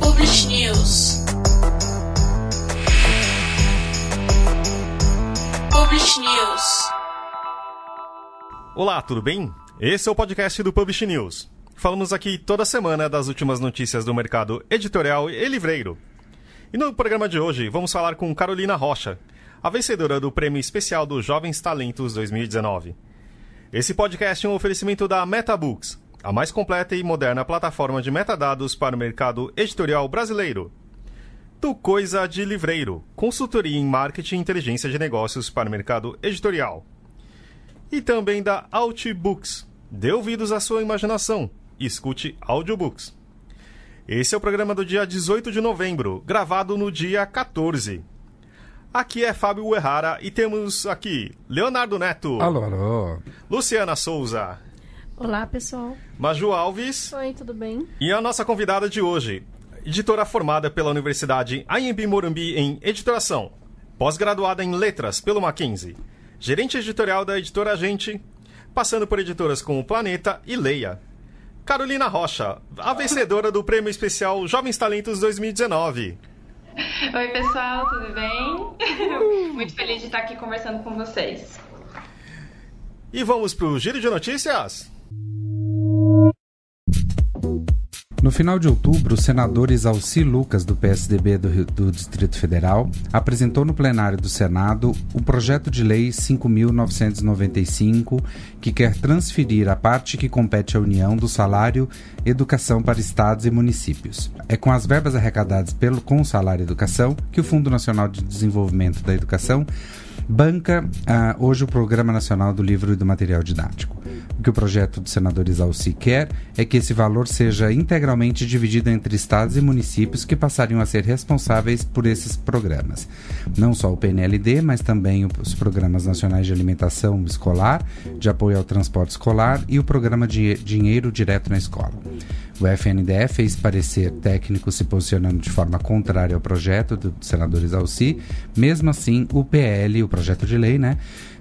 Publish News. Publish News. Olá, tudo bem? Esse é o podcast do Publish News. Falamos aqui toda semana das últimas notícias do mercado editorial e livreiro. E no programa de hoje vamos falar com Carolina Rocha, a vencedora do Prêmio Especial dos Jovens Talentos 2019. Esse podcast é um oferecimento da MetaBooks, a mais completa e moderna plataforma de metadados para o mercado editorial brasileiro. Do Coisa de Livreiro, consultoria em marketing e inteligência de negócios para o mercado editorial. E também da Outbooks. Dê ouvidos à sua imaginação e escute audiobooks. Esse é o programa do dia 18 de novembro, gravado no dia 14. Aqui é Fábio Uerrara e temos aqui Leonardo Neto. Alô, alô. Luciana Souza. Olá, pessoal. Maju Alves. Oi, tudo bem? E a nossa convidada de hoje, editora formada pela Universidade Anhembi Morumbi em Editoração, pós-graduada em Letras pelo Mackenzie, gerente editorial da editora Gente, passando por editoras como Planeta e Leia. Carolina Rocha, a vencedora do Prêmio Especial Jovens Talentos 2019. Oi, pessoal, tudo bem? Muito feliz de estar aqui conversando com vocês. E vamos para o Giro de Notícias? No final de outubro, o senador Isalci Lucas, do PSDB do, Rio, do Distrito Federal, apresentou no plenário do Senado o projeto de lei 5.995, que quer transferir a parte que compete à União do salário educação para estados e municípios. É com as verbas arrecadadas pelo, com o salário educação que o Fundo Nacional de Desenvolvimento da Educação banca uh, hoje o Programa Nacional do Livro e do Material Didático. O que o projeto do senador Isalci quer é que esse valor seja integralmente dividido entre estados e municípios que passariam a ser responsáveis por esses programas. Não só o PNLD, mas também os programas nacionais de alimentação escolar, de apoio ao transporte escolar e o programa de Dinheiro Direto na Escola. O FNDE fez parecer técnico se posicionando de forma contrária ao projeto do senador Isalci. Mesmo assim, o PL, o projeto de lei, né,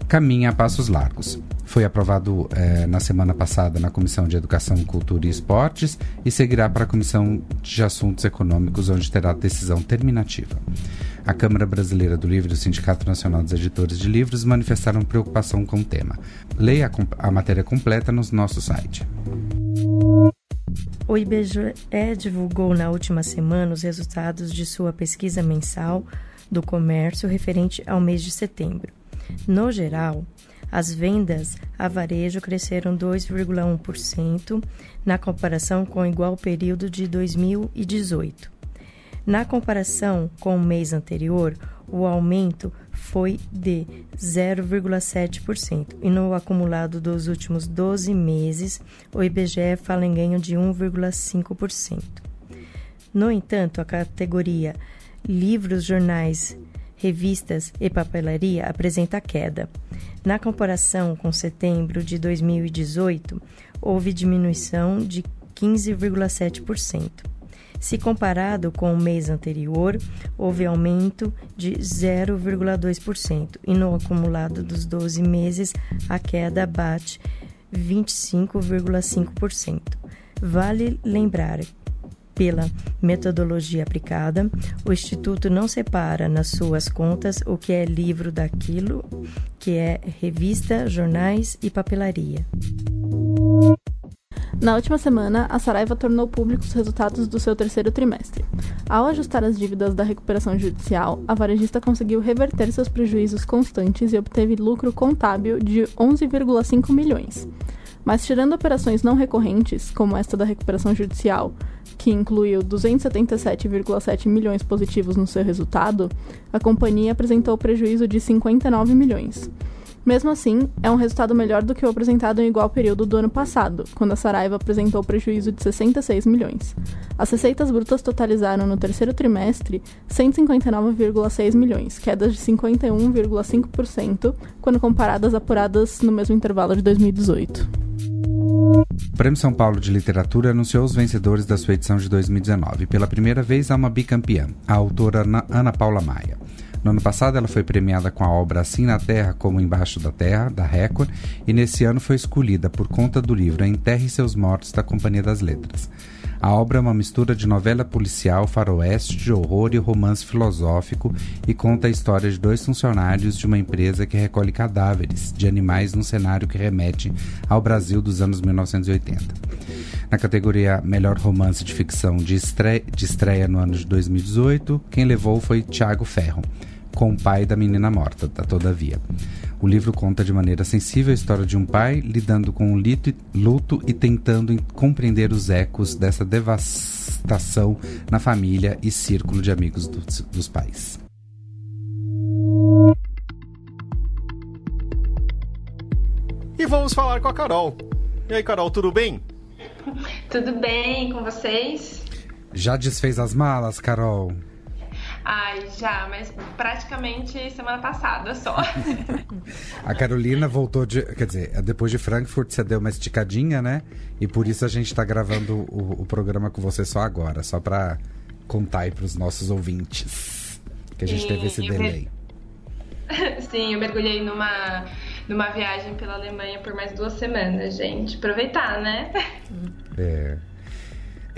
caminha a passos largos. Foi aprovado eh, na semana passada na Comissão de Educação, Cultura e Esportes e seguirá para a Comissão de Assuntos Econômicos, onde terá decisão terminativa. A Câmara Brasileira do Livro e o Sindicato Nacional dos Editores de Livros manifestaram preocupação com o tema. Leia a, a matéria completa no nosso site. O IBGE divulgou na última semana os resultados de sua pesquisa mensal do comércio referente ao mês de setembro. No geral, as vendas a varejo cresceram 2,1% na comparação com o igual período de 2018. Na comparação com o mês anterior, o aumento foi de 0,7% e no acumulado dos últimos 12 meses, o IBGE fala em ganho de 1,5%. No entanto, a categoria livros, jornais, revistas e papelaria apresenta queda. Na comparação com setembro de 2018, houve diminuição de 15,7%. Se comparado com o mês anterior, houve aumento de 0,2% e no acumulado dos 12 meses a queda bate 25,5%. Vale lembrar pela metodologia aplicada, o Instituto não separa nas suas contas o que é livro daquilo que é revista, jornais e papelaria. Na última semana, a Saraiva tornou públicos os resultados do seu terceiro trimestre. Ao ajustar as dívidas da recuperação judicial, a varejista conseguiu reverter seus prejuízos constantes e obteve lucro contábil de 11,5 milhões. Mas tirando operações não recorrentes, como esta da recuperação judicial, que incluiu 277,7 milhões positivos no seu resultado, a companhia apresentou prejuízo de 59 milhões. Mesmo assim, é um resultado melhor do que o apresentado em igual período do ano passado, quando a Saraiva apresentou prejuízo de 66 milhões. As receitas brutas totalizaram no terceiro trimestre 159,6 milhões, quedas de 51,5% quando comparadas apuradas no mesmo intervalo de 2018. O Prêmio São Paulo de Literatura anunciou os vencedores da sua edição de 2019. Pela primeira vez, há uma bicampeã, a autora Ana Paula Maia. No ano passado, ela foi premiada com a obra Assim na Terra como Embaixo da Terra, da Record, e nesse ano foi escolhida por conta do livro Enterre Seus Mortos, da Companhia das Letras. A obra é uma mistura de novela policial, faroeste, de horror e romance filosófico e conta a história de dois funcionários de uma empresa que recolhe cadáveres de animais num cenário que remete ao Brasil dos anos 1980. Na categoria Melhor Romance de Ficção de estreia, de estreia no ano de 2018, quem levou foi Tiago Ferro, com o pai da menina morta, da Todavia. O livro conta de maneira sensível a história de um pai lidando com o luto e tentando compreender os ecos dessa devastação na família e círculo de amigos dos, dos pais. E vamos falar com a Carol. E aí, Carol, tudo bem? Tudo bem com vocês? Já desfez as malas, Carol? Ai, já, mas praticamente semana passada só. a Carolina voltou de. Quer dizer, depois de Frankfurt você deu uma esticadinha, né? E por isso a gente tá gravando o, o programa com você só agora, só pra contar aí pros nossos ouvintes. Que a gente Sim, teve esse delay. Sim, eu mergulhei numa, numa viagem pela Alemanha por mais duas semanas, gente. Aproveitar, né? É.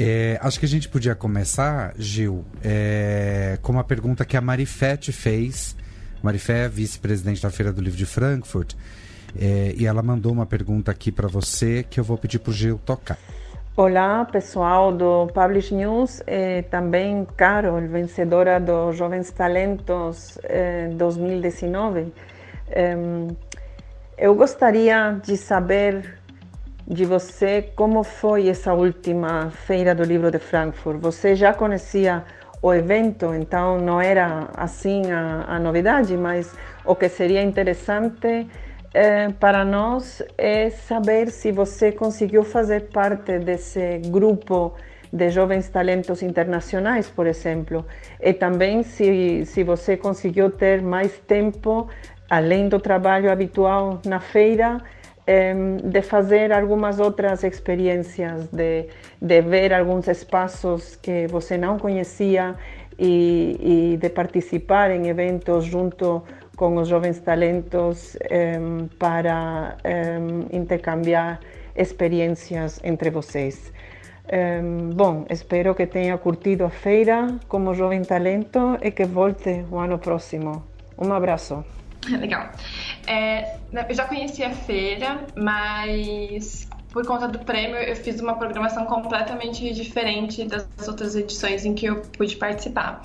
É, acho que a gente podia começar, Gil, é, com uma pergunta que a Marifé te fez. Marifé é vice-presidente da Feira do Livro de Frankfurt. É, e ela mandou uma pergunta aqui para você que eu vou pedir para o Gil tocar. Olá, pessoal do Publish News, e também Carol, vencedora do Jovens Talentos 2019. Eu gostaria de saber de você como foi essa última feira do livro de Frankfurt. Você já conhecia o evento, então não era assim a, a novidade, mas o que seria interessante eh, para nós é saber se você conseguiu fazer parte desse grupo de jovens talentos internacionais, por exemplo, e também se, se você conseguiu ter mais tempo, além do trabalho habitual na feira, de fazer algumas outras experiências, de, de ver alguns espaços que você não conhecia e, e de participar em eventos junto com os jovens talentos um, para um, intercambiar experiências entre vocês. Um, bom, espero que tenha curtido a feira como jovem talento e que volte o ano próximo. Um abraço. Legal. É, eu já conhecia a feira, mas por conta do prêmio, eu fiz uma programação completamente diferente das outras edições em que eu pude participar.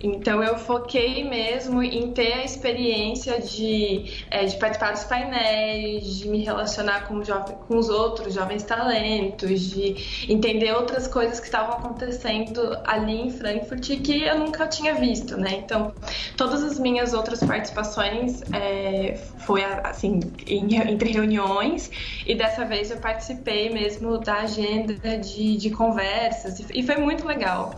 Então, eu foquei mesmo em ter a experiência de, é, de participar dos painéis, de me relacionar com, com os outros jovens talentos, de entender outras coisas que estavam acontecendo ali em Frankfurt que eu nunca tinha visto, né? Então, todas as minhas outras participações é, foi assim em, entre reuniões e dessa vez eu participei participei mesmo da agenda de, de conversas e foi muito legal.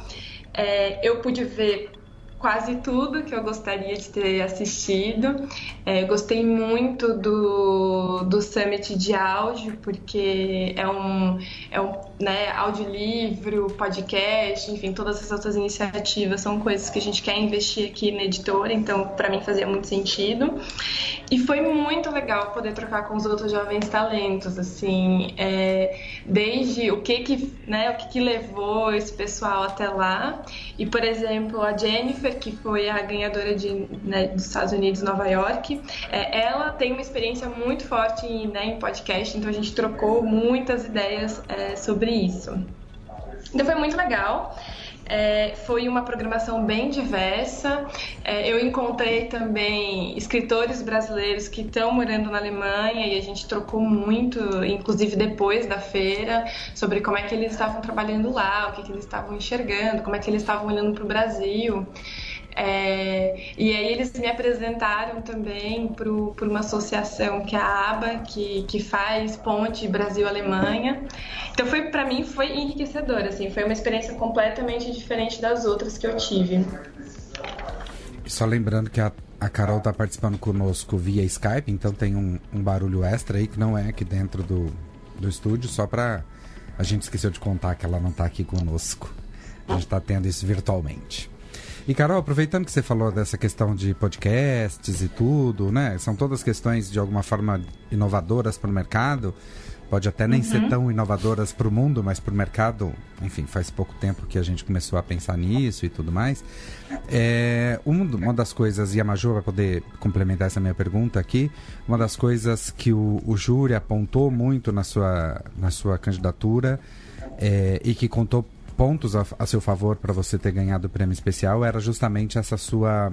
É, eu pude ver quase tudo que eu gostaria de ter assistido. É, gostei muito do, do Summit de áudio, porque é um, é um né, audiolivro, podcast, enfim, todas essas outras iniciativas são coisas que a gente quer investir aqui na editora, então para mim fazia muito sentido. E foi muito legal poder trocar com os outros jovens talentos, assim, é, desde o que que, né, o que que levou esse pessoal até lá. E, por exemplo, a Jennifer, que foi a ganhadora de, né, dos Estados Unidos, Nova York, é, ela tem uma experiência muito forte em, né, em podcast, então a gente trocou muitas ideias é, sobre isso. Então foi muito legal. É, foi uma programação bem diversa. É, eu encontrei também escritores brasileiros que estão morando na Alemanha e a gente trocou muito, inclusive depois da feira, sobre como é que eles estavam trabalhando lá, o que, que eles estavam enxergando, como é que eles estavam olhando para o Brasil. É, e aí eles me apresentaram também para uma associação que é a ABA, que, que faz ponte Brasil-Alemanha. Então foi para mim foi enriquecedor, assim, foi uma experiência completamente diferente das outras que eu tive. Só lembrando que a, a Carol está participando conosco via Skype, então tem um, um, barulho extra aí que não é aqui dentro do, do estúdio, só para a gente esqueceu de contar que ela não está aqui conosco. A gente está tendo isso virtualmente. E Carol, aproveitando que você falou dessa questão de podcasts e tudo, né? São todas questões de alguma forma inovadoras para o mercado. Pode até nem uhum. ser tão inovadoras para o mundo, mas para o mercado, enfim, faz pouco tempo que a gente começou a pensar nisso e tudo mais. É, uma das coisas, e a Maju vai poder complementar essa minha pergunta aqui, uma das coisas que o, o júri apontou muito na sua, na sua candidatura é, e que contou pontos a, a seu favor para você ter ganhado o prêmio especial era justamente essa sua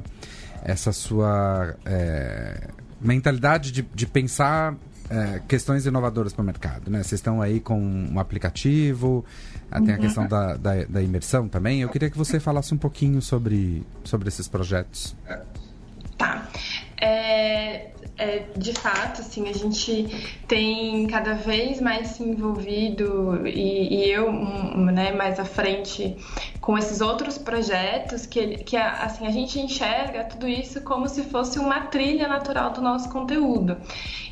essa sua é, mentalidade de, de pensar é, questões inovadoras para o mercado, né? Vocês estão aí com um aplicativo, uhum. tem a questão da, da, da, imersão também. Eu queria que você falasse um pouquinho sobre, sobre esses projetos. Tá. É, é, de fato, assim, a gente tem cada vez mais se envolvido e, e eu, né, mais à frente com esses outros projetos que, que assim, a gente enxerga tudo isso como se fosse uma trilha natural do nosso conteúdo.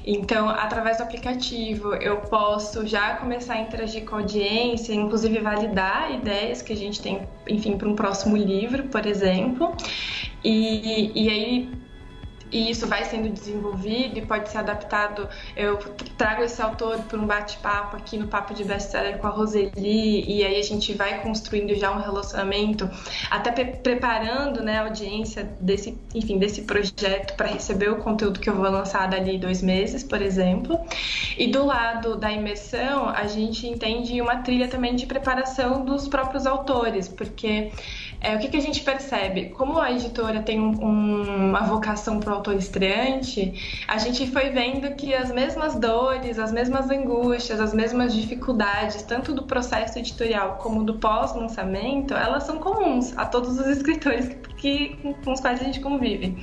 Então, através do aplicativo, eu posso já começar a interagir com a audiência, inclusive validar ideias que a gente tem, enfim, para um próximo livro, por exemplo. E, e aí e isso vai sendo desenvolvido e pode ser adaptado. Eu trago esse autor para um bate-papo aqui no Papo de Best-Seller com a Roseli e aí a gente vai construindo já um relacionamento, até pre preparando né, a audiência desse, enfim, desse projeto para receber o conteúdo que eu vou lançar dali dois meses, por exemplo. E do lado da imersão, a gente entende uma trilha também de preparação dos próprios autores, porque é, o que, que, a gente percebe? Como a editora tem um, um, uma vocação para autor estreante, a gente foi vendo que as mesmas dores, as mesmas angústias, as mesmas dificuldades, tanto do processo editorial como do pós-lançamento, elas são comuns a todos os escritores que, que, com os quais a gente convive.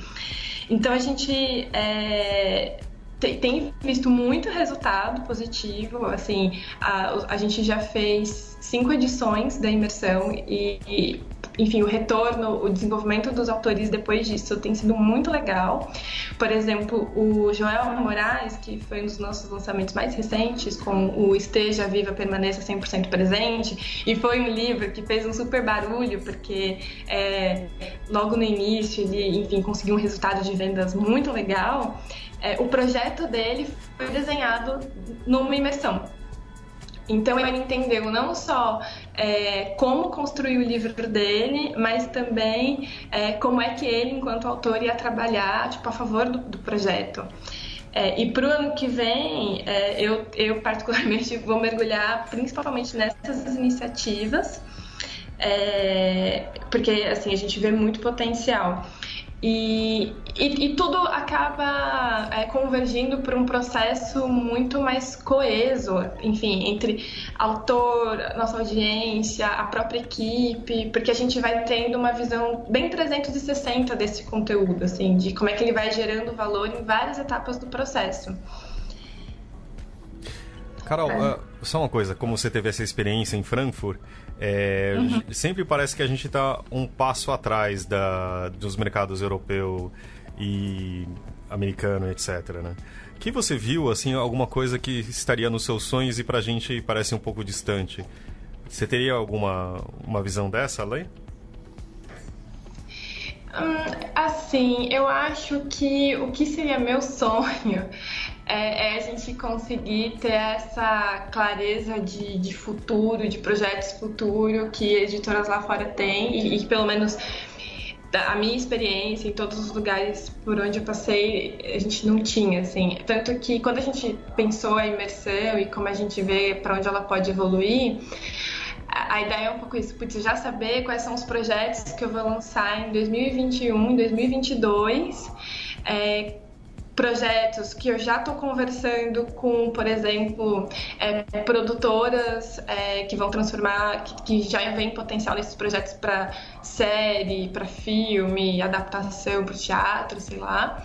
Então a gente é, tem visto muito resultado positivo. Assim, a, a gente já fez cinco edições da imersão e, e enfim, o retorno, o desenvolvimento dos autores depois disso tem sido muito legal. Por exemplo, o Joel Moraes, que foi um dos nossos lançamentos mais recentes, com o Esteja Viva, Permaneça 100% Presente, e foi um livro que fez um super barulho, porque é, logo no início ele, enfim, conseguiu um resultado de vendas muito legal. É, o projeto dele foi desenhado numa imersão. Então ele entendeu não só é, como construir o livro dele, mas também é, como é que ele, enquanto autor, ia trabalhar tipo, a favor do, do projeto. É, e para o ano que vem, é, eu, eu particularmente vou mergulhar principalmente nessas iniciativas, é, porque assim a gente vê muito potencial. E, e, e, tudo acaba é, convergindo para um processo muito mais coeso, enfim, entre autor, nossa audiência, a própria equipe, porque a gente vai tendo uma visão bem 360 desse conteúdo, assim, de como é que ele vai gerando valor em várias etapas do processo. Carol, é. uh, só uma coisa, como você teve essa experiência em Frankfurt, é, uhum. Sempre parece que a gente está um passo atrás da, dos mercados europeu e americano, etc. Né? Que você viu, assim, alguma coisa que estaria nos seus sonhos e para a gente parece um pouco distante? Você teria alguma uma visão dessa, Lei? Hum, assim, eu acho que o que seria meu sonho é, é, a gente conseguir ter essa clareza de, de futuro, de projetos futuro que editoras lá fora têm e, e pelo menos a minha experiência em todos os lugares por onde eu passei, a gente não tinha, assim. Tanto que quando a gente pensou a imersão e como a gente vê para onde ela pode evoluir, a ideia é um pouco isso, putz, já saber quais são os projetos que eu vou lançar em 2021, em 2022, é, projetos que eu já estou conversando com, por exemplo, é, produtoras é, que vão transformar, que, que já vem potencial nesses projetos para série, para filme, adaptação para teatro, sei lá.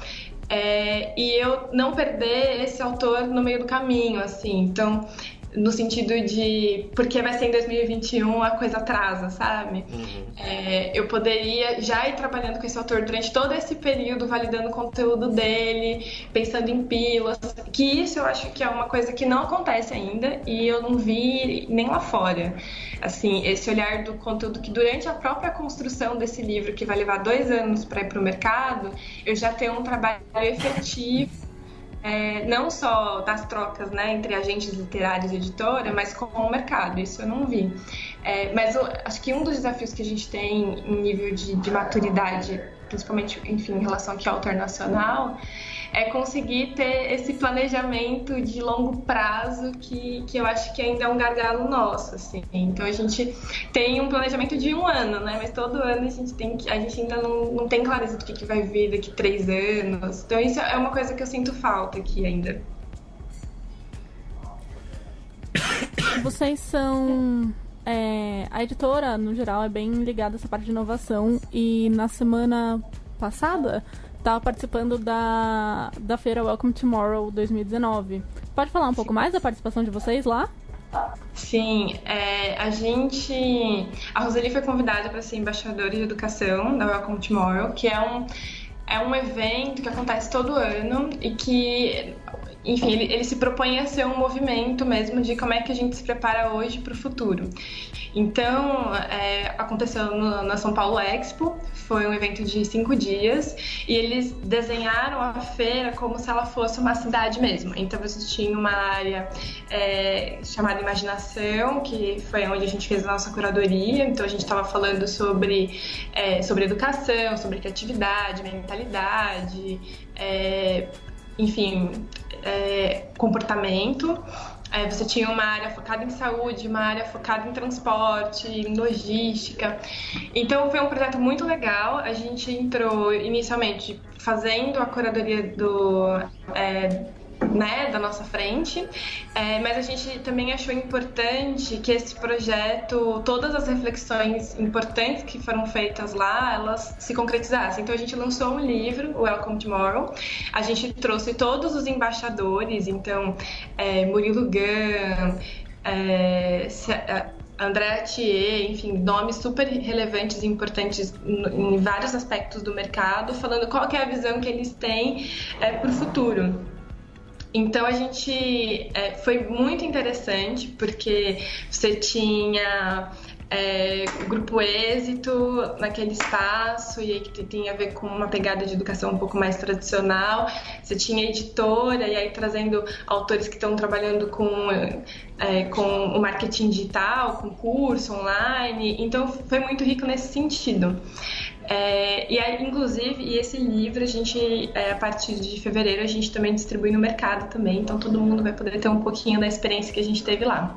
É, e eu não perder esse autor no meio do caminho, assim. Então, no sentido de porque vai ser em 2021 a coisa atrasa, sabe? Uhum. É, eu poderia já ir trabalhando com esse autor durante todo esse período, validando o conteúdo dele, pensando em pílulas, que isso eu acho que é uma coisa que não acontece ainda e eu não vi nem lá fora. Assim, esse olhar do conteúdo que durante a própria construção desse livro, que vai levar dois anos para ir para o mercado, eu já tenho um trabalho efetivo é, não só das trocas né, entre agentes literários e editora, mas com o mercado. Isso eu não vi. É, mas eu, acho que um dos desafios que a gente tem em nível de, de maturidade, principalmente enfim, em relação aqui ao internacional, é conseguir ter esse planejamento de longo prazo que, que eu acho que ainda é um gargalo nosso, assim. Então a gente tem um planejamento de um ano, né? Mas todo ano a gente tem que, a gente ainda não, não tem clareza do que, que vai vir daqui três anos. Então isso é uma coisa que eu sinto falta aqui ainda. Vocês são é, a editora, no geral, é bem ligada a essa parte de inovação e na semana passada estava participando da, da feira Welcome Tomorrow 2019. Pode falar um pouco mais da participação de vocês lá? Sim, é, a gente. A Roseli foi convidada para ser embaixadora de educação da Welcome Tomorrow, que é um, é um evento que acontece todo ano e que enfim, ele, ele, se propõe a ser um movimento mesmo de como é que a gente se prepara hoje para o futuro. Então, é, aconteceu no, na São Paulo Expo, foi um evento de cinco dias, e eles desenharam a feira como se ela fosse uma cidade mesmo. Então, você tinha uma área é, chamada Imaginação, que foi onde a gente fez a nossa curadoria. Então, a gente estava falando sobre, é, sobre educação, sobre criatividade, mentalidade, é, enfim, é, comportamento. É, você tinha uma área focada em saúde, uma área focada em transporte, em logística. Então foi um projeto muito legal. A gente entrou inicialmente fazendo a curadoria do é, né, da nossa frente, é, mas a gente também achou importante que esse projeto, todas as reflexões importantes que foram feitas lá, elas se concretizassem. Então a gente lançou um livro, Welcome Tomorrow, a gente trouxe todos os embaixadores, então é, Murilo Gun, é, é André Thier, enfim, nomes super relevantes e importantes em vários aspectos do mercado, falando qual é a visão que eles têm é, para o futuro. Então a gente é, foi muito interessante porque você tinha é, o grupo êxito naquele espaço e aí que tem a ver com uma pegada de educação um pouco mais tradicional. Você tinha editora e aí trazendo autores que estão trabalhando com, é, com o marketing digital, com curso online. Então foi muito rico nesse sentido. É, e aí, inclusive, e esse livro a gente, é, a partir de fevereiro, a gente também distribui no mercado também, então todo mundo vai poder ter um pouquinho da experiência que a gente teve lá.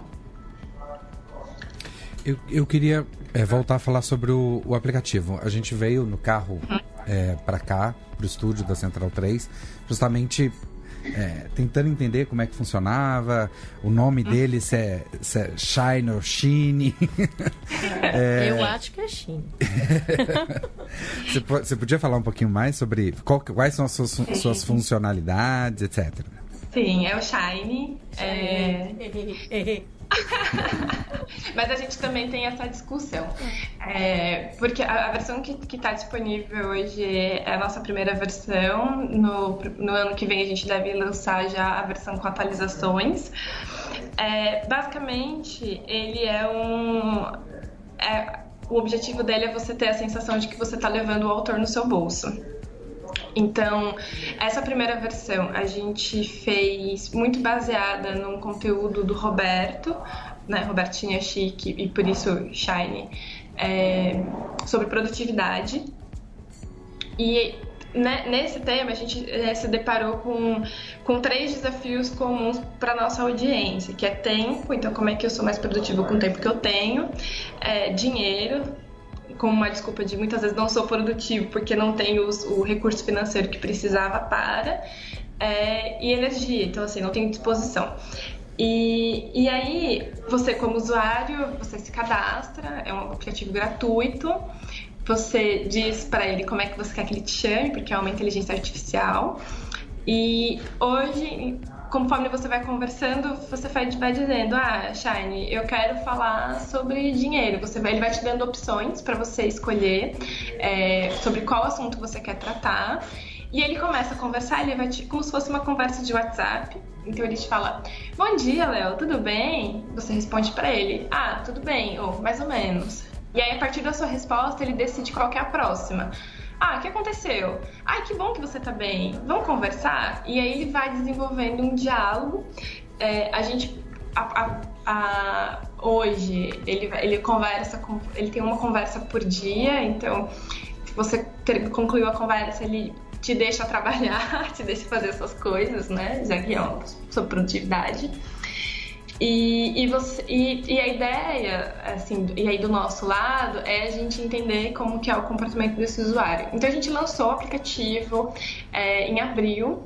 Eu, eu queria é, voltar a falar sobre o, o, aplicativo. A gente veio no carro uhum. é, para cá, para o estúdio da Central 3, justamente é, tentando entender como é que funcionava, o nome hum. dele, se é, se é Shine ou Shine. é... Eu acho que é Shine. você, você, podia falar um pouquinho mais sobre qual, quais são as suas, suas funcionalidades, etc. Sim, é o Shine. É... Mas a gente também tem essa discussão. É, porque a, a, versão que está disponível hoje é a nossa primeira versão. No, no, ano que vem a gente deve lançar já a versão com atualizações. É, basicamente, ele é um. É, o objetivo dele é você ter a sensação de que você está levando o autor no seu bolso. Então, essa primeira versão a gente fez muito baseada num conteúdo do Roberto, né? Robertinha Chique e por isso Shine, é, sobre produtividade. E né, nesse tema a gente é, se deparou com, com três desafios comuns para nossa audiência, que é tempo, então como é que eu sou mais produtivo com o tempo que eu tenho, é, dinheiro, com uma desculpa de muitas vezes não sou produtivo porque não tenho os, o recurso financeiro que precisava para, é, e energia, então assim, não tenho disposição. E, e aí, você como usuário, você se cadastra, é um aplicativo gratuito, você diz para ele como é que você quer que ele te chame, porque é uma inteligência artificial. E hoje, conforme você vai conversando, você vai, vai dizendo, ah, Shine, eu quero falar sobre dinheiro. Você vai, ele vai te dando opções para você escolher é, sobre qual assunto você quer tratar. E ele começa a conversar, ele vai te, como se fosse uma conversa de WhatsApp. Então ele te fala: Bom dia, Léo, tudo bem? Você responde para ele: Ah, tudo bem, ou mais ou menos. E aí, a partir da sua resposta, ele decide qual é a próxima. Ah, o que aconteceu? Ai, que bom que você tá bem. Vamos conversar? E aí ele vai desenvolvendo um diálogo. É, a gente. A, a, a, hoje ele, ele conversa com. Ele tem uma conversa por dia, então se você ter, concluiu a conversa, ele te deixa trabalhar, te deixa fazer essas coisas, né? Já que é uma produtividade. E, e, você, e, e, a ideia, assim, e aí do nosso lado, é a gente entender como que é o comportamento desse usuário. Então a gente lançou o aplicativo é, em abril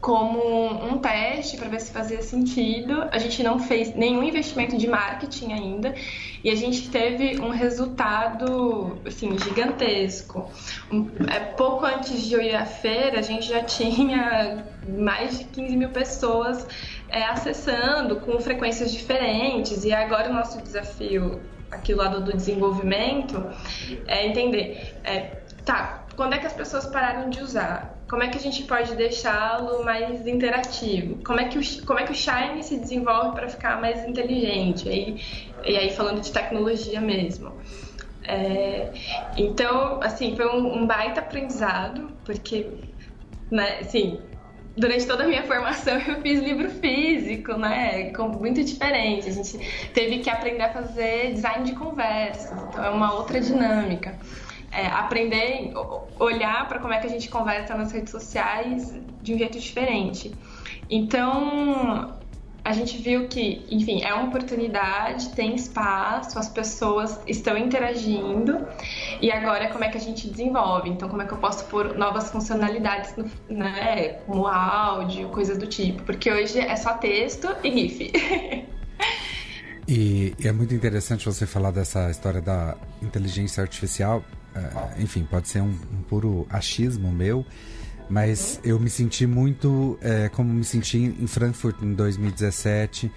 como um teste para ver se fazia sentido. A gente não fez nenhum investimento de marketing ainda e a gente teve um resultado assim gigantesco. Um, é, pouco antes de eu ir à feira, a gente já tinha mais de 15 mil pessoas é, acessando com frequências diferentes. E agora o nosso desafio aqui do lado do desenvolvimento é entender, é, tá, quando é que as pessoas pararam de usar? Como é que a gente pode deixá-lo mais interativo? Como é que o, como é que o Shine se desenvolve para ficar mais inteligente? E aí, e aí falando de tecnologia mesmo. É, então, assim, foi um, um baita aprendizado, porque, né, assim, durante toda a minha formação eu fiz livro físico, né? Muito diferente. A gente teve que aprender a fazer design de conversa, então é uma outra dinâmica. É, aprender, olhar para como é que a gente conversa nas redes sociais de um jeito diferente. Então, a gente viu que, enfim, é uma oportunidade, tem espaço, as pessoas estão interagindo e agora como é que a gente desenvolve? Então, como é que eu posso pôr novas funcionalidades, no, né, como áudio, coisas do tipo? Porque hoje é só texto e GIF. e, e é muito interessante você falar dessa história da inteligência artificial. Uh, enfim, pode ser um, um puro achismo meu, mas eu me senti muito é, como me senti em Frankfurt em 2017,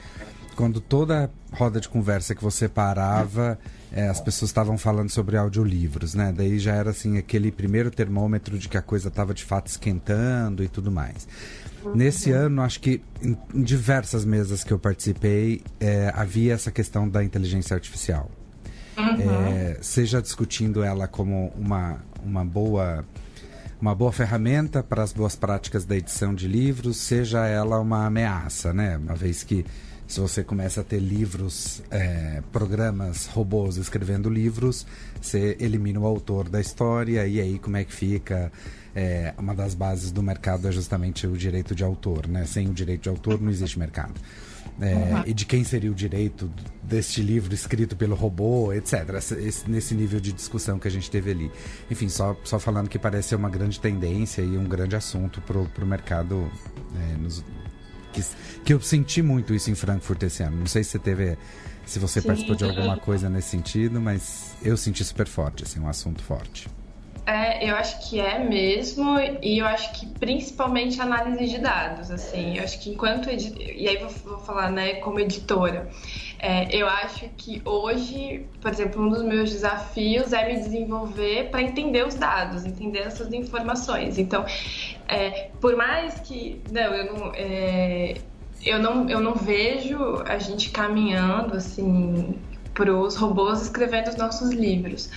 quando toda roda de conversa que você parava, é, as pessoas estavam falando sobre audiolivros, né? Daí já era assim aquele primeiro termômetro de que a coisa estava de fato esquentando e tudo mais. Nesse ano, acho que em, diversas mesas que eu participei, é, havia essa questão da inteligência artificial. Uhum. É, seja discutindo ela como uma, uma boa uma boa ferramenta para as boas práticas da edição de livros, seja ela uma ameaça, né? Uma vez que se você começa a ter livros, é, programas, robôs escrevendo livros, você elimina o autor da história e aí como é que fica? É, uma das bases do mercado é justamente o direito de autor, né? Sem o direito de autor não existe mercado. É, uhum. E de quem seria o direito deste livro escrito pelo robô, etc. Esse, nesse nível de discussão que a gente teve ali. Enfim, só, só falando que parece ser uma grande tendência e um grande assunto para o mercado. É, nos, que, que eu senti muito isso em Frankfurt esse ano. Não sei se você teve. Se você Sim. participou de alguma coisa nesse sentido, mas eu senti super forte, assim, um assunto forte. É, eu acho que é mesmo, e eu acho que principalmente análise de dados, assim, eu acho que enquanto, e aí vou, vou falar, né, como editora, é, eu acho que hoje, por exemplo, um dos meus desafios é me desenvolver para entender os dados, entender essas informações, então, é, por mais que, não, eu não, é, eu não, eu não vejo a gente caminhando, assim, para os robôs escrevendo os nossos livros,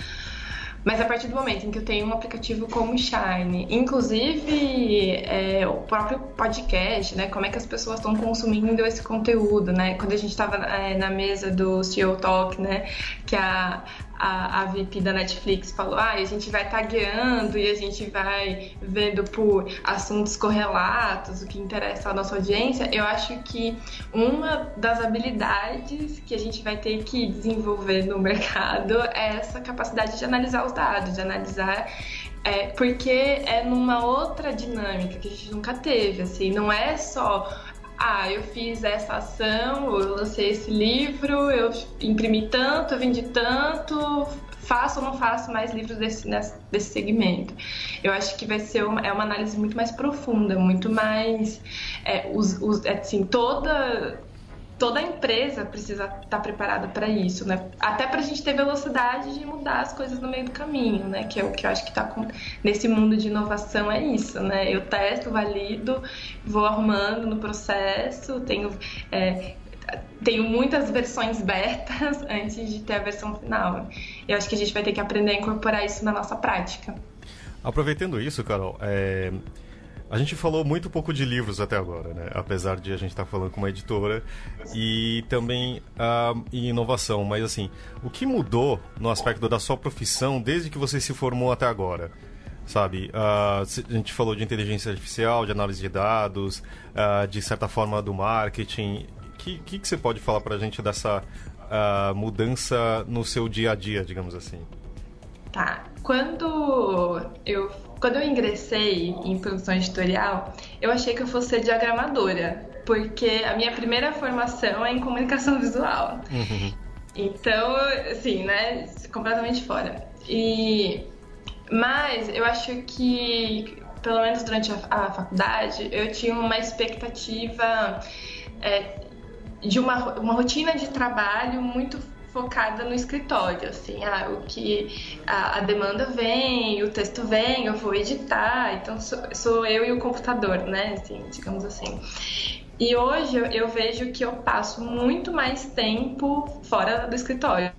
mas a partir do momento em que eu tenho um aplicativo como Shine, inclusive é, o próprio podcast, né? Como é que as pessoas estão consumindo esse conteúdo, né? Quando a gente estava é, na mesa do CEO Talk, né? Que a, a, a VP da Netflix falou, ah, a gente vai tagueando e a gente vai vendo por assuntos correlatos, o que interessa à nossa audiência, eu acho que uma das habilidades que a gente vai ter que desenvolver no mercado é essa capacidade de analisar os dados, de analisar é, porque é numa outra dinâmica que a gente nunca teve, assim, não é só ah, eu fiz essa ação, eu lancei esse livro, eu imprimi tanto, eu vendi tanto, faço ou não faço mais livros desse, desse segmento. Eu acho que vai ser uma, é uma análise muito mais profunda, muito mais. É, os, os, assim, toda toda empresa precisa estar preparada para isso, né? Até para a gente ter velocidade de mudar as coisas no meio do caminho, né? Que é o que eu acho que está nesse mundo de inovação é isso, né? Eu testo, valido, vou arrumando no processo, tenho é, tenho muitas versões betas antes de ter a versão final. Eu acho que a gente vai ter que aprender a incorporar isso na nossa prática. Aproveitando isso, Carol, é... A gente falou muito pouco de livros até agora, né? Apesar de a gente estar tá falando com uma editora e também uh, em inovação. Mas assim, o que mudou no aspecto da sua profissão desde que você se formou até agora? Sabe, uh, a gente falou de inteligência artificial, de análise de dados, uh, de certa forma do marketing. O que, que, que, você pode falar para a gente dessa mudança no seu dia a dia, digamos assim? Tá. Quando eu quando eu ingressei em produção editorial, eu achei que eu fosse ser diagramadora, porque a minha primeira formação é em comunicação visual. Uhum. Então, assim, né, completamente fora. E mas eu acho que pelo menos durante a, a faculdade, eu tinha uma expectativa é, de uma, uma rotina de trabalho muito focada no escritório, assim, ah, o que a, a, demanda vem, o texto vem, eu vou editar, então sou, sou eu e o computador, né, assim, digamos assim. E hoje eu, vejo que eu passo muito mais tempo fora do escritório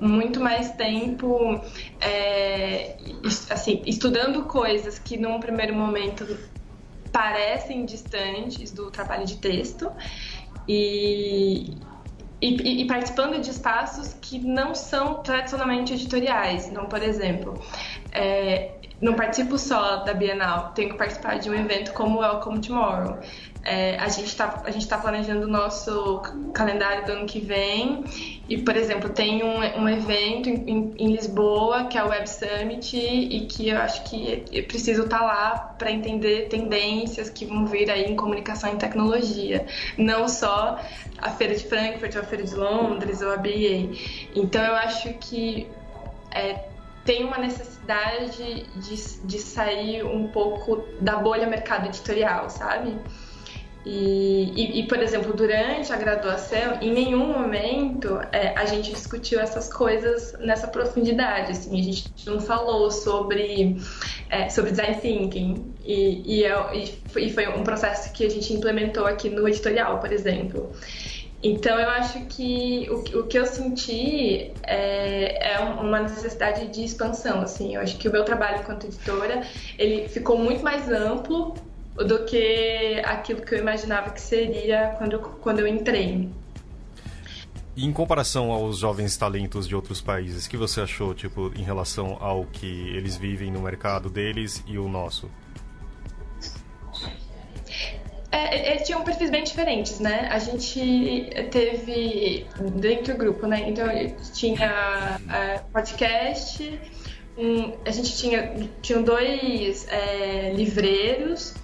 muito mais tempo é, assim, estudando coisas que num primeiro momento parecem distantes do trabalho de texto e, e, e, participando de espaços que não são tradicionalmente editoriais. Então, por exemplo, é, não participo só da Bienal, tenho que participar de um evento como o Welcome Tomorrow. É, a gente está tá planejando o nosso calendário do ano que vem e, por exemplo, tem um, um evento em, em, Lisboa que é o Web Summit e que eu acho que eu preciso estar tá lá para entender tendências que vão vir aí em comunicação e tecnologia, não só a feira de Frankfurt ou a feira de Londres ou a BA. Então eu acho que é, tem uma necessidade de, de sair um pouco da bolha mercado editorial, sabe? E, e, e, por exemplo, durante a graduação, em nenhum momento é, a gente discutiu essas coisas nessa profundidade. Assim, a gente não falou sobre, é, sobre design thinking. E, e, e foi um processo que a gente implementou aqui no editorial, por exemplo. Então eu acho que o, o que eu senti é, é, uma necessidade de expansão, assim. Eu acho que o meu trabalho enquanto editora ele ficou muito mais amplo do que aquilo que eu imaginava que seria quando quando eu entrei. E em comparação aos jovens talentos de outros países, o que você achou, tipo, em relação ao que eles vivem no mercado deles e o nosso? É, eles tinham perfis bem diferentes, né? A gente teve dentro do grupo, né? Então tinha é, podcast, um, a gente tinha tinha dois é, livreiros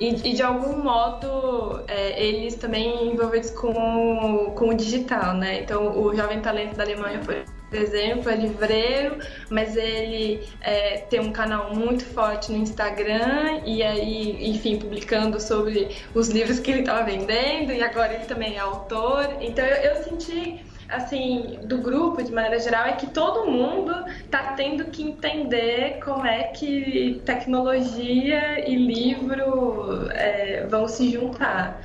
e, e, de algum modo é, eles também envolvidos com, com o digital, né? Então o Jovem Talento da Alemanha, por exemplo, é livreiro, mas ele é, tem um canal muito forte no Instagram e aí, enfim, publicando sobre os livros que ele estava vendendo e agora ele também é autor. Então eu, eu senti assim, do grupo, de maneira geral, é que todo mundo está tendo que entender como é que tecnologia e livro é, vão se juntar.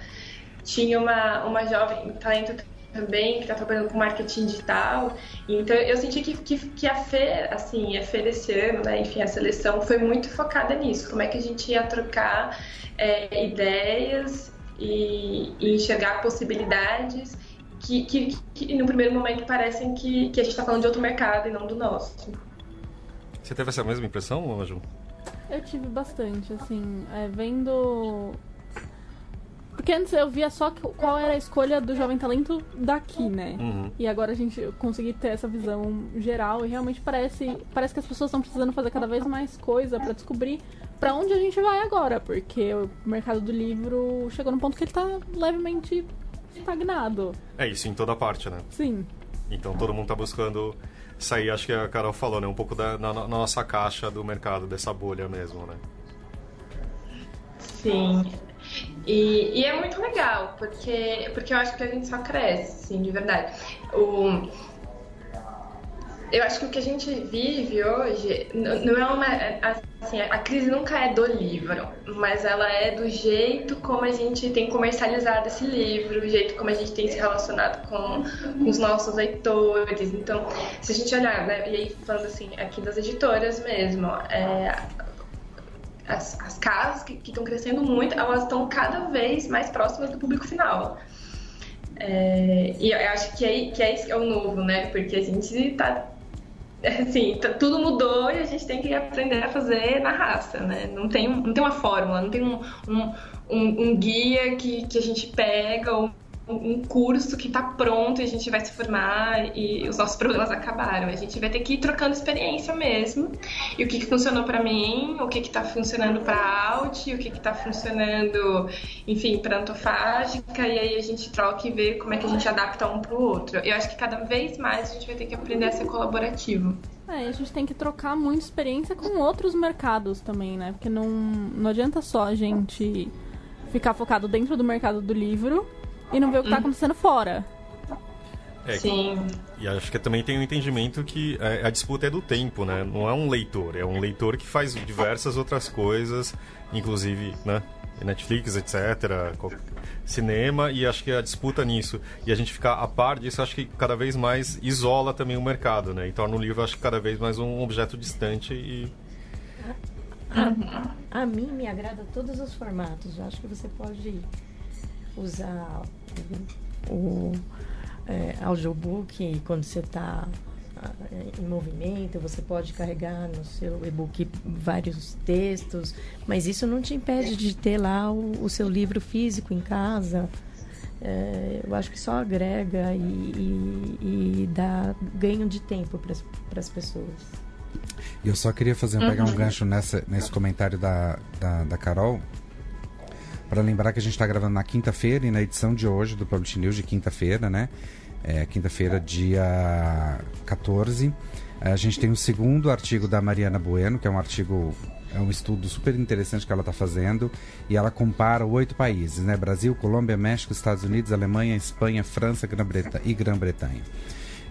Tinha uma, uma jovem talento também que está trabalhando com marketing digital. Então eu senti que, que, que a FE, assim, a FE desse ano, né, enfim, a seleção foi muito focada nisso. Como é que a gente ia trocar é, ideias e, e enxergar possibilidades que, que, que, no primeiro momento parecem que, que a gente está falando de outro mercado e não do nosso. Você teve essa mesma impressão, Maju? Eu tive bastante, assim, é, vendo. Porque antes eu via só qual era a escolha do jovem talento daqui, né? Uhum. E agora a gente conseguir ter essa visão geral e realmente parece, parece que as pessoas estão precisando fazer cada vez mais coisa para descobrir para onde a gente vai agora, porque o mercado do livro chegou no ponto que ele tá levemente estagnado. É isso em toda parte, né? Sim. Então todo mundo está buscando sair, acho que a Carol falou, né? Um pouco da na, na nossa caixa do mercado, dessa bolha mesmo, né? Sim. E, e, é muito legal, porque, porque eu acho que a gente só cresce, sim, de verdade. O, eu acho que o que a gente vive hoje não é uma. Assim, a crise nunca é do livro, mas ela é do jeito como a gente tem comercializado esse livro, o jeito como a gente tem se relacionado com, com os nossos leitores. Então, se a gente olhar, né, e aí falando assim, aqui das editoras mesmo, é, as, as casas que estão crescendo muito, elas estão cada vez mais próximas do público final. É, e eu acho que é, que é, é o novo, né? Porque a gente está assim, tudo mudou e a gente tem que aprender a fazer na raça, né? Não tem, não tem uma fórmula, não tem um, um, um, um guia que, que a gente pega ou um curso que está pronto e a gente vai se formar e os nossos problemas acabaram. A gente vai ter que ir trocando experiência mesmo. E o que, que funcionou para mim, o que está funcionando para Alt, o que está funcionando, enfim, para Antofágica, e aí a gente troca e vê como é que a gente adapta um para o outro. Eu acho que cada vez mais a gente vai ter que aprender a ser colaborativo. É, a gente tem que trocar muita experiência com outros mercados também, né? Porque não, não adianta só a gente ficar focado dentro do mercado do livro e não ver o que está hum. acontecendo fora. É, Sim. E acho que também tem um entendimento que a, a, disputa é do tempo, né? Não é um leitor, é um leitor que faz diversas outras coisas, inclusive, né? Netflix, etc., cinema, e acho que a disputa nisso e a gente ficar a par disso, acho que cada vez mais isola também o mercado, né? E torna o livro, acho que cada vez mais um objeto distante e. A, a mim me agrada todos os formatos. Eu acho que você pode usar o é, audiobook quando você está é, em movimento, você pode carregar no seu e-book vários textos, mas isso não te impede de ter lá o, o seu livro físico em casa. É, eu acho que só agrega e, e, e dá ganho de tempo para as pessoas. Eu só queria fazer pegar um uhum. gancho nessa, nesse comentário da, da, da Carol, para lembrar que a gente está gravando na quinta-feira e na edição de hoje do Publish News de quinta-feira, né? É, quinta-feira, dia 14. A gente tem o segundo artigo da Mariana Bueno, que é um artigo, é um estudo super interessante que ela está fazendo, e ela compara oito países, né? Brasil, Colômbia, México, Estados Unidos, Alemanha, Espanha, França Grã e Grã-Bretanha.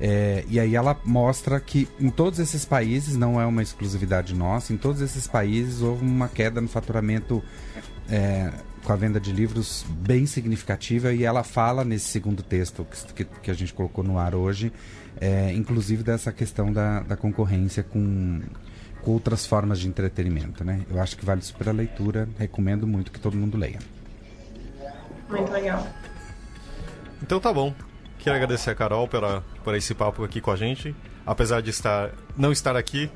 É, e aí ela mostra que em todos esses países, não é uma exclusividade nossa, em todos esses países houve uma queda no faturamento é, com a venda de livros bem significativa e ela fala nesse segundo texto que, que a gente colocou no ar hoje, é, inclusive dessa questão da, da concorrência com, com outras formas de entretenimento. Né? Eu acho que vale super a leitura, recomendo muito que todo mundo leia. Muito legal. Então tá bom. Quero agradecer a Carol pela, por esse papo aqui com a gente. Apesar de estar não estar aqui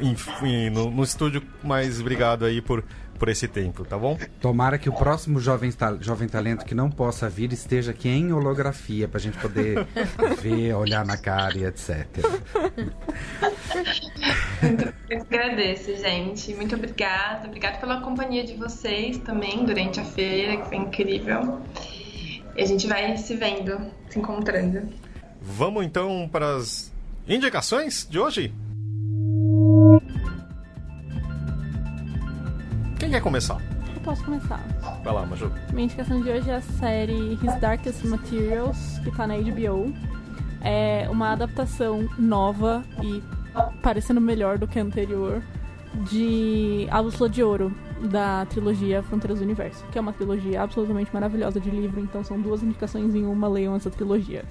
em, em, no, no estúdio, mas obrigado aí por por esse tempo, tá bom? Tomara que o próximo jovem, ta jovem talento que não possa vir esteja aqui em holografia pra gente poder ver, olhar na cara e etc. Eu agradeço, gente. Muito obrigada. Obrigada pela companhia de vocês também durante a feira, que foi incrível. E a gente vai se vendo, se encontrando. Vamos então para as indicações de hoje? Quem quer começar? Eu posso começar. Vai lá, Maju. Minha indicação de hoje é a série His Darkest Materials, que tá na HBO. É uma adaptação nova e parecendo melhor do que a anterior de A Bússola de Ouro, da trilogia Fronteiras do Universo, que é uma trilogia absolutamente maravilhosa de livro, então são duas indicações em uma, leiam essa trilogia.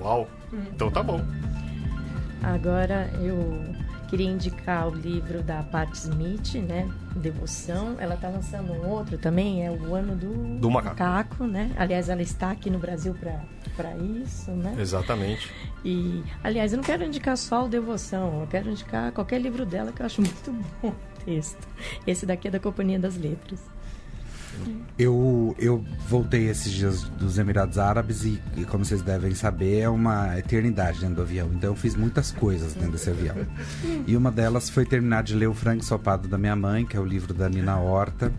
Uau! Então tá bom. Agora eu Queria indicar o livro da Pat Smith, né? Devoção. Ela está lançando um outro também, é o ano do, do macaco. macaco. né? Aliás, ela está aqui no Brasil para isso, né? Exatamente. E, aliás, eu não quero indicar só o Devoção, eu quero indicar qualquer livro dela que eu acho muito bom o texto. Esse daqui é da Companhia das Letras. Eu, eu voltei esses dias dos Emirados Árabes e, e, como vocês devem saber, é uma eternidade dentro do avião. Então eu fiz muitas coisas dentro desse avião. E uma delas foi terminar de ler O Frango Sopado da Minha Mãe, que é o livro da Nina Horta,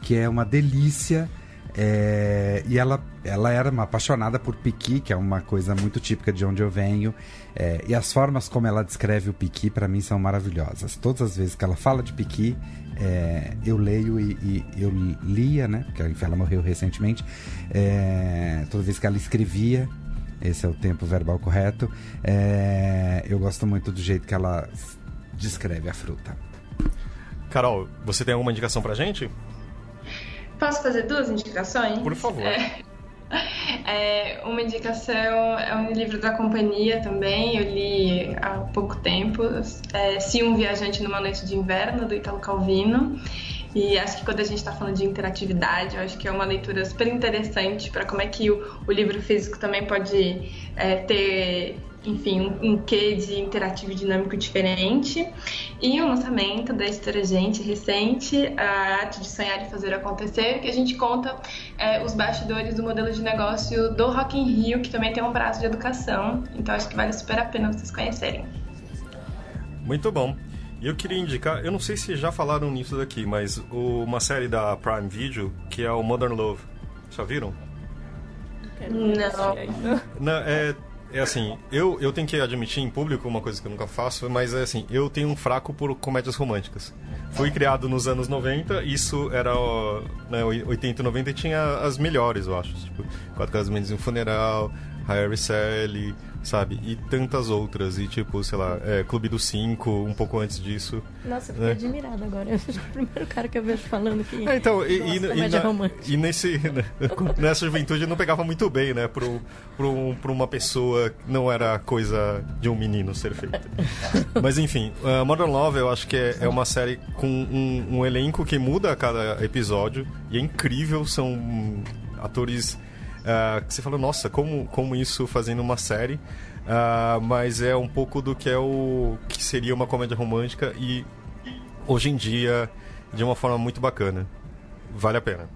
que é uma delícia. É, e ela, ela era uma apaixonada por piqui, que é uma coisa muito típica de onde eu venho. É, e as formas como ela descreve o piqui, para mim, são maravilhosas. Todas as vezes que ela fala de piqui, é, eu leio e, e, eu lia, né? Porque ela morreu recentemente. É, toda vez que ela escrevia, esse é o tempo verbal correto, é, eu gosto muito do jeito que ela descreve a fruta. Carol, você tem alguma indicação pra gente? Posso fazer duas indicações? Por favor. É, é, uma indicação é um livro da companhia também, eu li há pouco tempo, é, Se um Viajante numa Noite de Inverno, do Italo Calvino. E acho que quando a gente está falando de interatividade, eu acho que é uma leitura super interessante para como é que o, o livro físico também pode é, ter enfim, um, um quê de interativo e dinâmico diferente. E um lançamento da editora Gente recente, a Arte de Sonhar e Fazer Acontecer, que a gente conta é, os bastidores do modelo de negócio do Rock in Rio, que também tem um braço de educação. Então acho que vale super a pena vocês conhecerem. Muito bom. E eu queria indicar, eu não sei se já falaram nisso daqui, mas o, uma série da Prime Video, que é o Modern Love. Já viram? Não. Não, é, é assim, eu, eu tenho que admitir em público uma coisa que eu nunca faço, mas é assim, eu tenho um fraco por comédias românticas. Fui criado nos anos 90, isso era né, 80 e 90 e tinha as melhores, eu acho. Tipo, Quatro Casamentos e um Funeral, Harry Sally, sabe? E tantas outras. E tipo, sei lá, é, Clube dos Cinco, um pouco antes disso. Nossa, eu fiquei né? admirada agora. Eu é o primeiro cara que eu vejo falando que. É, então, e, e, e, na- e nesse, né, nessa juventude não pegava muito bem, né? Pro, pro, pra uma pessoa não era coisa de um menino ser feita. Mas enfim, uh, Modern Love eu acho que é, é uma série com um, um elenco que muda a cada episódio e é incrível, são atores uh, que você fala, nossa, como, como isso fazendo uma série. Uh, mas é um pouco do que é o que seria uma comédia romântica e hoje em dia de uma forma muito bacana. Vale a pena.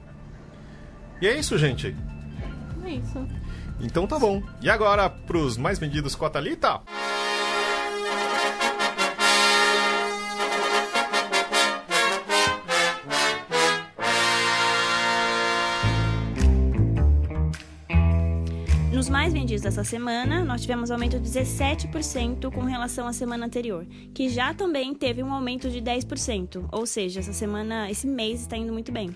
E é isso, gente. É isso. Então tá bom. E agora pros mais vendidos com a Thalita? Mais vendidos dessa semana, nós tivemos aumento de 17% com relação à semana anterior, que já também teve um aumento de 10%, ou seja, essa semana, esse mês está indo muito bem.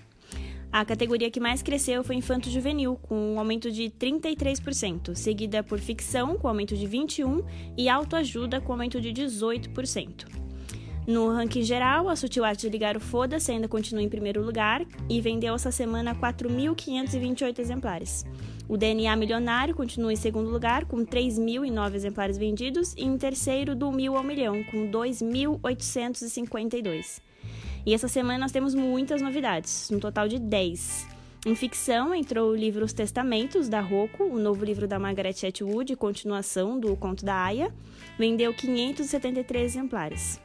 A categoria que mais cresceu foi Infanto Juvenil, com um aumento de 33%, seguida por Ficção, com aumento de 21%, e Autoajuda, com aumento de 18%. No ranking geral, a Sutil Arte de Ligar o Foda-se ainda continua em primeiro lugar e vendeu essa semana 4.528 exemplares. O DNA Milionário continua em segundo lugar, com 3.009 exemplares vendidos, e em terceiro, do mil ao milhão, com 2.852. E essa semana nós temos muitas novidades, um total de 10. Em ficção, entrou o livro Os Testamentos, da Rocco, o novo livro da Margaret Atwood, continuação do Conto da Aya. Vendeu 573 exemplares.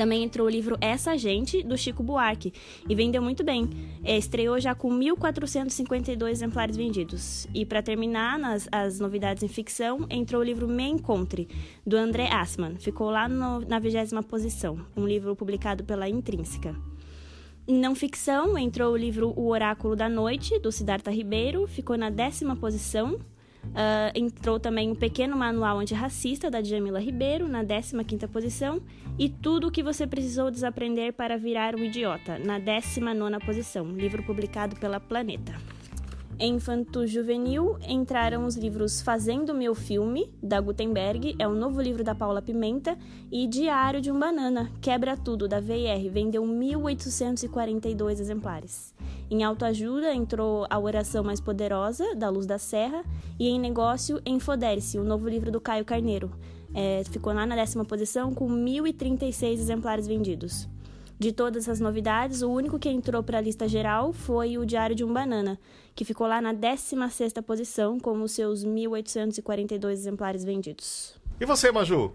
Também entrou o livro Essa Gente, do Chico Buarque, e vendeu muito bem. É, estreou já com 1.452 exemplares vendidos. E para terminar, nas as novidades em ficção, entrou o livro Me Encontre, do André Assmann. Ficou lá no- na vigésima posição, um livro publicado pela Intrínseca. Em não ficção, entrou o livro O Oráculo da Noite, do Siddhartha Ribeiro, ficou na décima posição. Ah, entrou também um pequeno manual antirracista da Djamila Ribeiro, na 15ª posição, e Tudo o que você precisou desaprender para virar um idiota, na 19ª posição, livro publicado pela Planeta. Em Infanto Juvenil entraram os livros Fazendo Meu Filme, da Gutenberg, é o novo livro da Paula Pimenta, e Diário de um Banana, Quebra Tudo, da VR, vendeu 1.842 exemplares. Em autoajuda entrou A Oração Mais Poderosa, da Luz da Serra, e em negócio Enfodere-se, o novo livro do Caio Carneiro. É, ficou lá na décima posição com 1.036 exemplares vendidos. De todas essas novidades, o único que entrou para a lista geral foi o Diário de um Banana, que ficou lá na 16ª posição com os seus 1.842 exemplares vendidos. E você, Maju?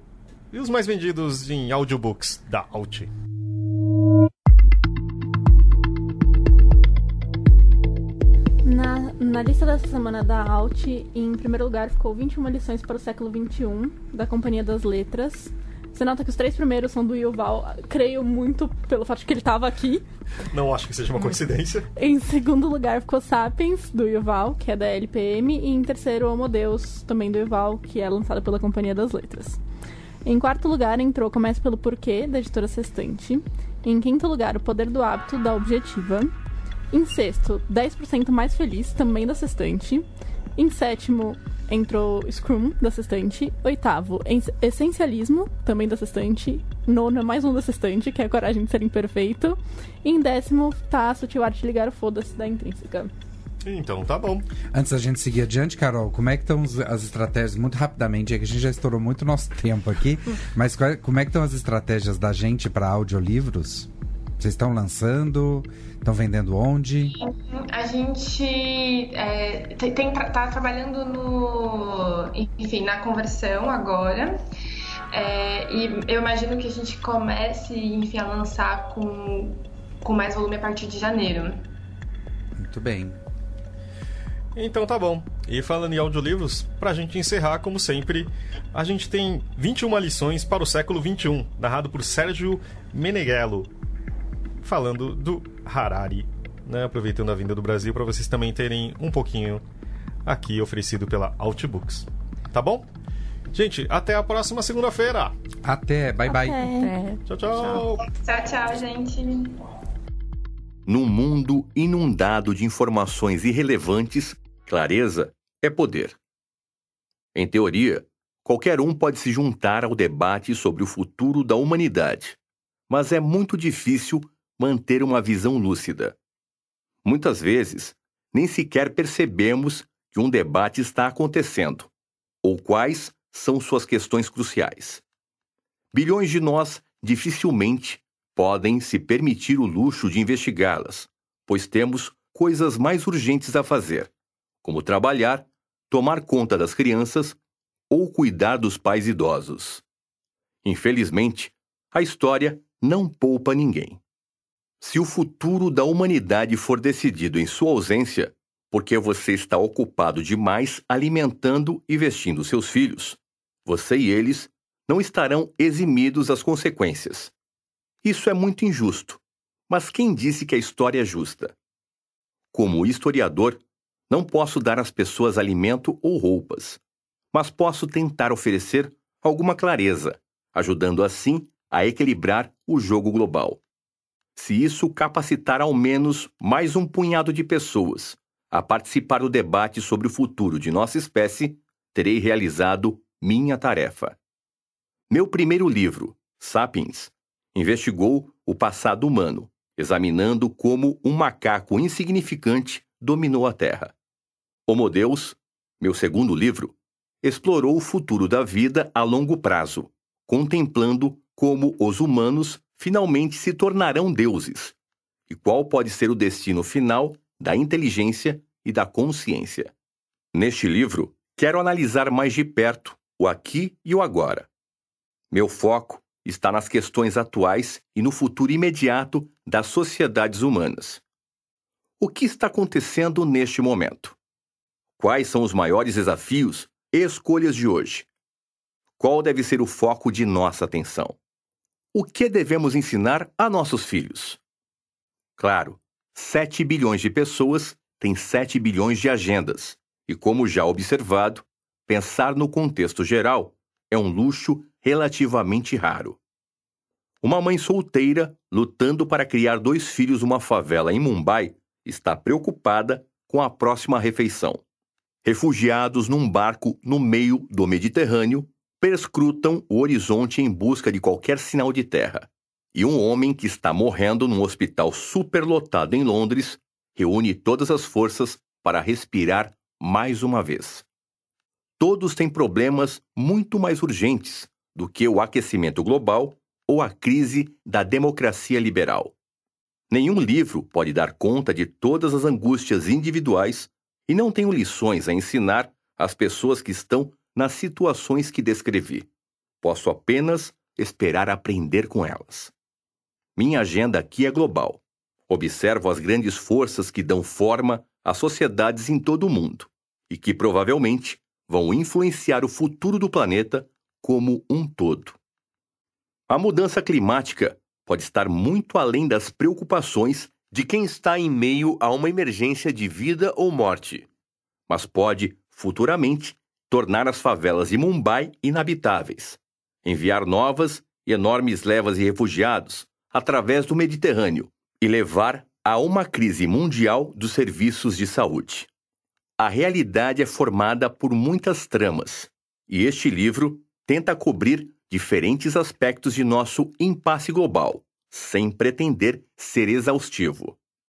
E os mais vendidos em audiobooks da Alt? Na, lista dessa semana da Alt, em primeiro lugar ficou 21 lições para o século XXI, da Companhia das Letras. Você nota que os três primeiros são do Yuval, creio muito pelo fato de que ele estava aqui. Não acho que seja uma coincidência. Em segundo lugar ficou Sapiens, do Yuval, que é da LPM. E em terceiro, Homo Deus, também do Yuval, que é lançado pela Companhia das Letras. Em quarto lugar entrou Começa pelo Porquê, da editora Sextante. Em quinto lugar, O Poder do Hábito, da Objetiva. Em sexto, 10% Mais Feliz, também da Sextante. Em sétimo, entrou Scrum, da Sextante. Oitavo, Essencialismo, também da Sextante. Nono, mais um da Sextante, que é a Coragem de Ser Imperfeito. E em décimo, tá a Sutil Arte de Ligar o Foda-se, da Intrínseca. Então tá bom. Antes da gente seguir adiante, Carol, como é que estão as estratégias, muito rapidamente, é que a gente já estourou muito nosso tempo aqui, mas como é que estão as estratégias da gente para audiolivros? Vocês estão lançando? Estão vendendo onde? A gente é, tem, tá trabalhando no, enfim, na conversão agora. É, e eu imagino que a gente comece, enfim, a lançar com, com mais volume a partir de janeiro. Muito bem. Então tá bom. E falando em audiolivros, pra gente encerrar, como sempre, a gente tem 21 lições para o século 21, narrado por Sérgio Meneghello, falando do Harari, né? aproveitando a vinda do Brasil para vocês também terem um pouquinho aqui oferecido pela Outbooks. Tá bom? Gente, até a próxima segunda-feira. Até, bye bye. Até. Tchau, tchau. Tchau, tchau, gente. Num mundo inundado de informações irrelevantes, clareza é poder. Em teoria, qualquer um pode se juntar ao debate sobre o futuro da humanidade, mas é muito difícil manter uma visão lúcida. Muitas vezes, nem sequer percebemos que um debate está acontecendo, ou quais são suas questões cruciais. Bilhões de nós dificilmente podem se permitir o luxo de investigá-las, pois temos coisas mais urgentes a fazer, como trabalhar, tomar conta das crianças ou cuidar dos pais idosos. Infelizmente, a história não poupa ninguém. Se o futuro da humanidade for decidido em sua ausência, porque você está ocupado demais alimentando e vestindo seus filhos, você e eles não estarão eximidos das consequências. Isso é muito injusto, mas quem disse que a história é justa? Como historiador, não posso dar às pessoas alimento ou roupas, mas posso tentar oferecer alguma clareza, ajudando assim a equilibrar o jogo global se isso capacitar ao menos mais um punhado de pessoas a participar do debate sobre o futuro de nossa espécie, terei realizado minha tarefa. Meu primeiro livro, Sapiens, investigou o passado humano, examinando como um macaco insignificante dominou a Terra. Homo Deus, meu segundo livro, explorou o futuro da vida a longo prazo, contemplando como os humanos finalmente se tornarão deuses? E qual pode ser o destino final da inteligência e da consciência? Neste livro, quero analisar mais de perto o aqui e o agora. Meu foco está nas questões atuais e no futuro imediato das sociedades humanas. O que está acontecendo neste momento? Quais são os maiores desafios e escolhas de hoje? Qual deve ser o foco de nossa atenção? O que devemos ensinar a nossos filhos? Claro, 7 bilhões de pessoas têm 7 bilhões de agendas, e como já observado, pensar no contexto geral é um luxo relativamente raro. Uma mãe solteira, lutando para criar dois filhos numa favela em Mumbai, está preocupada com a próxima refeição. Refugiados num barco no meio do Mediterrâneo perscrutam o horizonte em busca de qualquer sinal de terra. E um homem que está morrendo num hospital superlotado em Londres reúne todas as forças para respirar mais uma vez. Todos têm problemas muito mais urgentes do que o aquecimento global ou a crise da democracia liberal. Nenhum livro pode dar conta de todas as angústias individuais e não tenho lições a ensinar às pessoas que estão nas situações que descrevi. Posso apenas esperar aprender com elas. Minha agenda aqui é global. Observo as grandes forças que dão forma às sociedades em todo o mundo e que provavelmente vão influenciar o futuro do planeta como um todo. A mudança climática pode estar muito além das preocupações de quem está em meio a uma emergência de vida ou morte, mas pode, futuramente, tornar as favelas de Mumbai inabitáveis, enviar novas e enormes levas de refugiados através do Mediterrâneo e levar a uma crise mundial dos serviços de saúde. A realidade é formada por muitas tramas, e este livro tenta cobrir diferentes aspectos de nosso impasse global, sem pretender ser exaustivo.